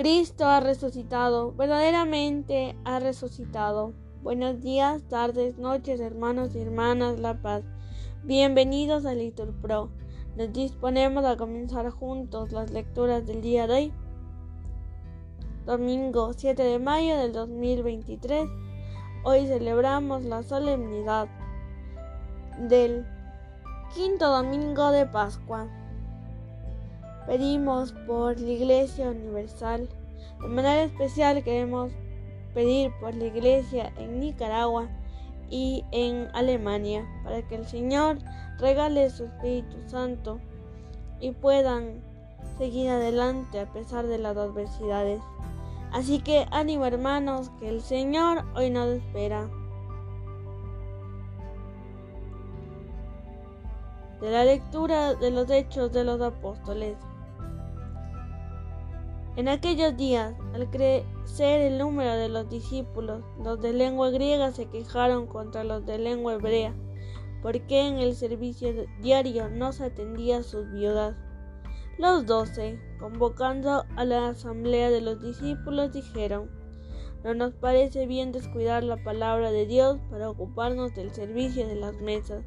Cristo ha resucitado, verdaderamente ha resucitado. Buenos días, tardes, noches, hermanos y hermanas La Paz. Bienvenidos a Litur Pro. Nos disponemos a comenzar juntos las lecturas del día de hoy. Domingo 7 de mayo del 2023. Hoy celebramos la solemnidad del quinto domingo de Pascua. Pedimos por la Iglesia Universal. De manera especial queremos pedir por la Iglesia en Nicaragua y en Alemania para que el Señor regale su Espíritu Santo y puedan seguir adelante a pesar de las adversidades. Así que ánimo hermanos, que el Señor hoy nos espera. De la lectura de los hechos de los apóstoles. En aquellos días, al crecer el número de los discípulos, los de lengua griega se quejaron contra los de lengua hebrea, porque en el servicio diario no se atendía a sus viudas. Los doce, convocando a la asamblea de los discípulos, dijeron, no nos parece bien descuidar la palabra de Dios para ocuparnos del servicio de las mesas.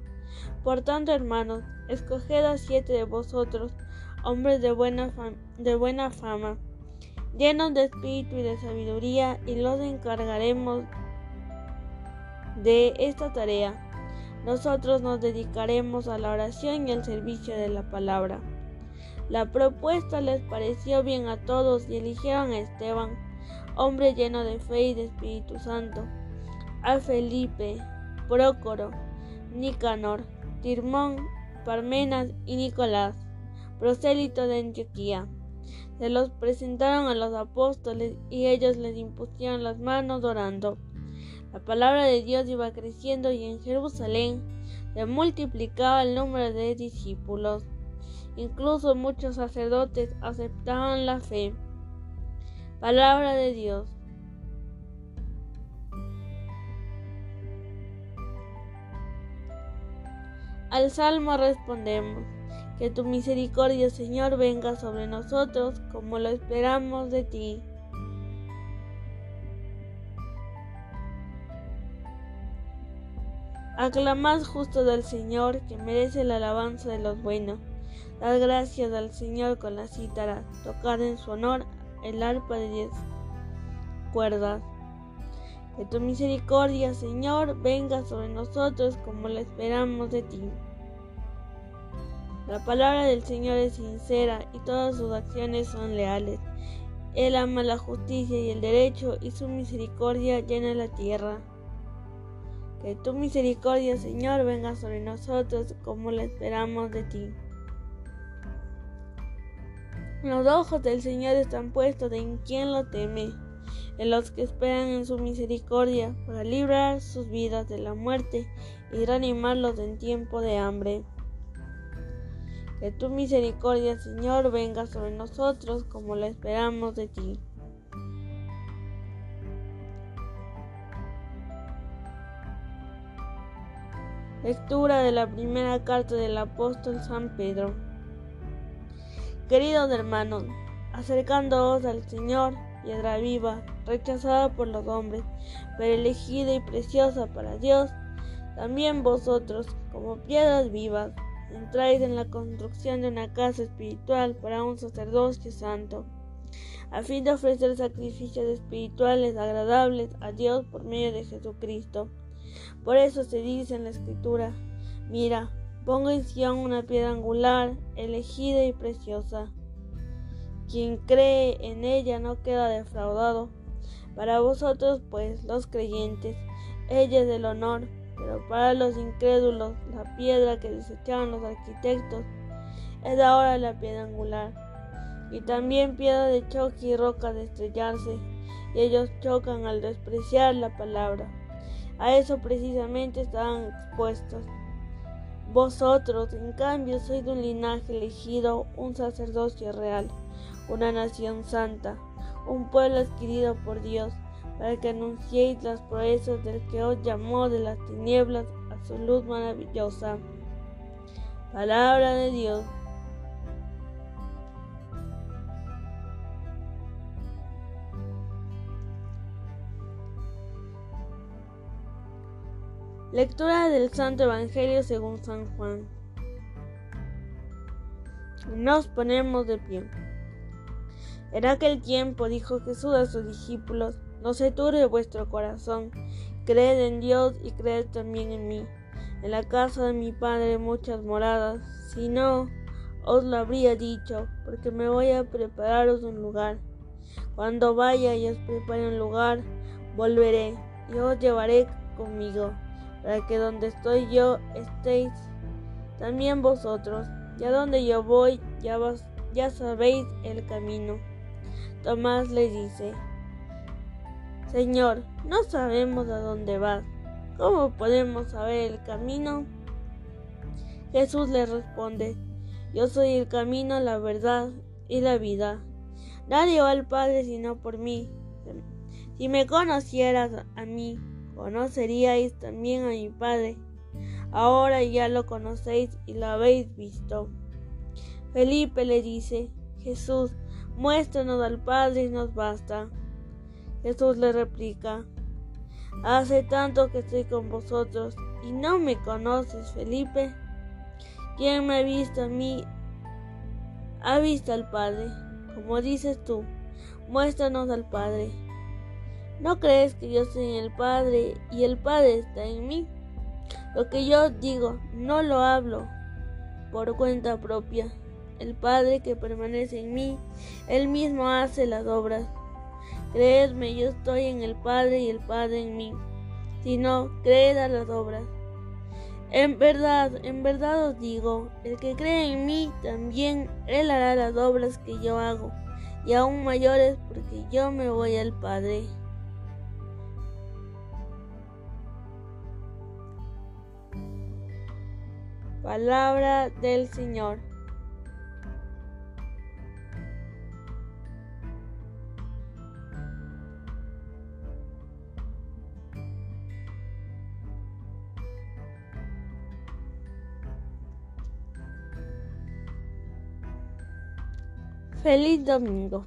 Por tanto, hermanos, escoged a siete de vosotros, hombres de buena, de buena fama, llenos de espíritu y de sabiduría, y los encargaremos de esta tarea. Nosotros nos dedicaremos a la oración y al servicio de la palabra. La propuesta les pareció bien a todos y eligieron a Esteban, hombre lleno de fe y de Espíritu Santo, a Felipe, Prócoro, Nicanor, Tirmón, Parmenas y Nicolás, prosélito de Antioquía se los presentaron a los apóstoles y ellos les impusieron las manos orando. La palabra de Dios iba creciendo y en Jerusalén se multiplicaba el número de discípulos. Incluso muchos sacerdotes aceptaban la fe. Palabra de Dios. Al salmo respondemos. Que tu misericordia, Señor, venga sobre nosotros como lo esperamos de ti. Aclamad justo del Señor, que merece la alabanza de los buenos. Dad gracias al Señor con la cítara, tocad en su honor el arpa de diez cuerdas. Que tu misericordia, Señor, venga sobre nosotros como lo esperamos de ti. La palabra del Señor es sincera y todas sus acciones son leales. Él ama la justicia y el derecho y su misericordia llena la tierra. Que tu misericordia, Señor, venga sobre nosotros como la esperamos de ti. Los ojos del Señor están puestos en quien lo teme, en los que esperan en su misericordia para librar sus vidas de la muerte y reanimarlos en tiempo de hambre. Que tu misericordia, Señor, venga sobre nosotros como la esperamos de ti. Lectura de la primera carta del apóstol San Pedro. Queridos hermanos, acercándoos al Señor, piedra viva, rechazada por los hombres, pero elegida y preciosa para Dios, también vosotros, como piedras vivas, entráis en la construcción de una casa espiritual para un sacerdocio santo, a fin de ofrecer sacrificios espirituales agradables a Dios por medio de Jesucristo. Por eso se dice en la Escritura, mira, pongo en Sion una piedra angular, elegida y preciosa. Quien cree en ella no queda defraudado. Para vosotros, pues, los creyentes, ella es del honor pero para los incrédulos, la piedra que desecharon los arquitectos es ahora la piedra angular, y también piedra de choque y roca de estrellarse, y ellos chocan al despreciar la palabra. A eso precisamente estaban expuestos. Vosotros, en cambio, sois un linaje elegido, un sacerdocio real, una nación santa, un pueblo adquirido por Dios para que anunciéis las proezas del que os llamó de las tinieblas a su luz maravillosa. Palabra de Dios. Lectura del Santo Evangelio según San Juan. Nos ponemos de pie. En aquel tiempo dijo Jesús a sus discípulos, no se turbe vuestro corazón, creed en Dios y creed también en mí. En la casa de mi Padre muchas moradas, si no, os lo habría dicho, porque me voy a prepararos un lugar. Cuando vaya y os prepare un lugar, volveré y os llevaré conmigo para que donde estoy yo estéis también vosotros. Ya donde yo voy, ya, ya sabéis el camino. Tomás le dice, Señor, no sabemos a dónde vas. ¿Cómo podemos saber el camino? Jesús le responde, Yo soy el camino, la verdad y la vida. Nadie va al Padre sino por mí. Si me conocieras a mí, conoceríais también a mi Padre. Ahora ya lo conocéis y lo habéis visto. Felipe le dice, Jesús, muéstranos al Padre y nos basta. Jesús le replica, Hace tanto que estoy con vosotros y no me conoces, Felipe. Quien me ha visto a mí, ha visto al Padre. Como dices tú, muéstranos al Padre. ¿No crees que yo soy el Padre y el Padre está en mí? Lo que yo digo no lo hablo por cuenta propia. El Padre que permanece en mí, Él mismo hace las obras. Creedme, yo estoy en el Padre y el Padre en mí. Si no, creed a las obras. En verdad, en verdad os digo, el que cree en mí, también Él hará las obras que yo hago, y aún mayores porque yo me voy al Padre. Palabra del Señor. Feliz domingo.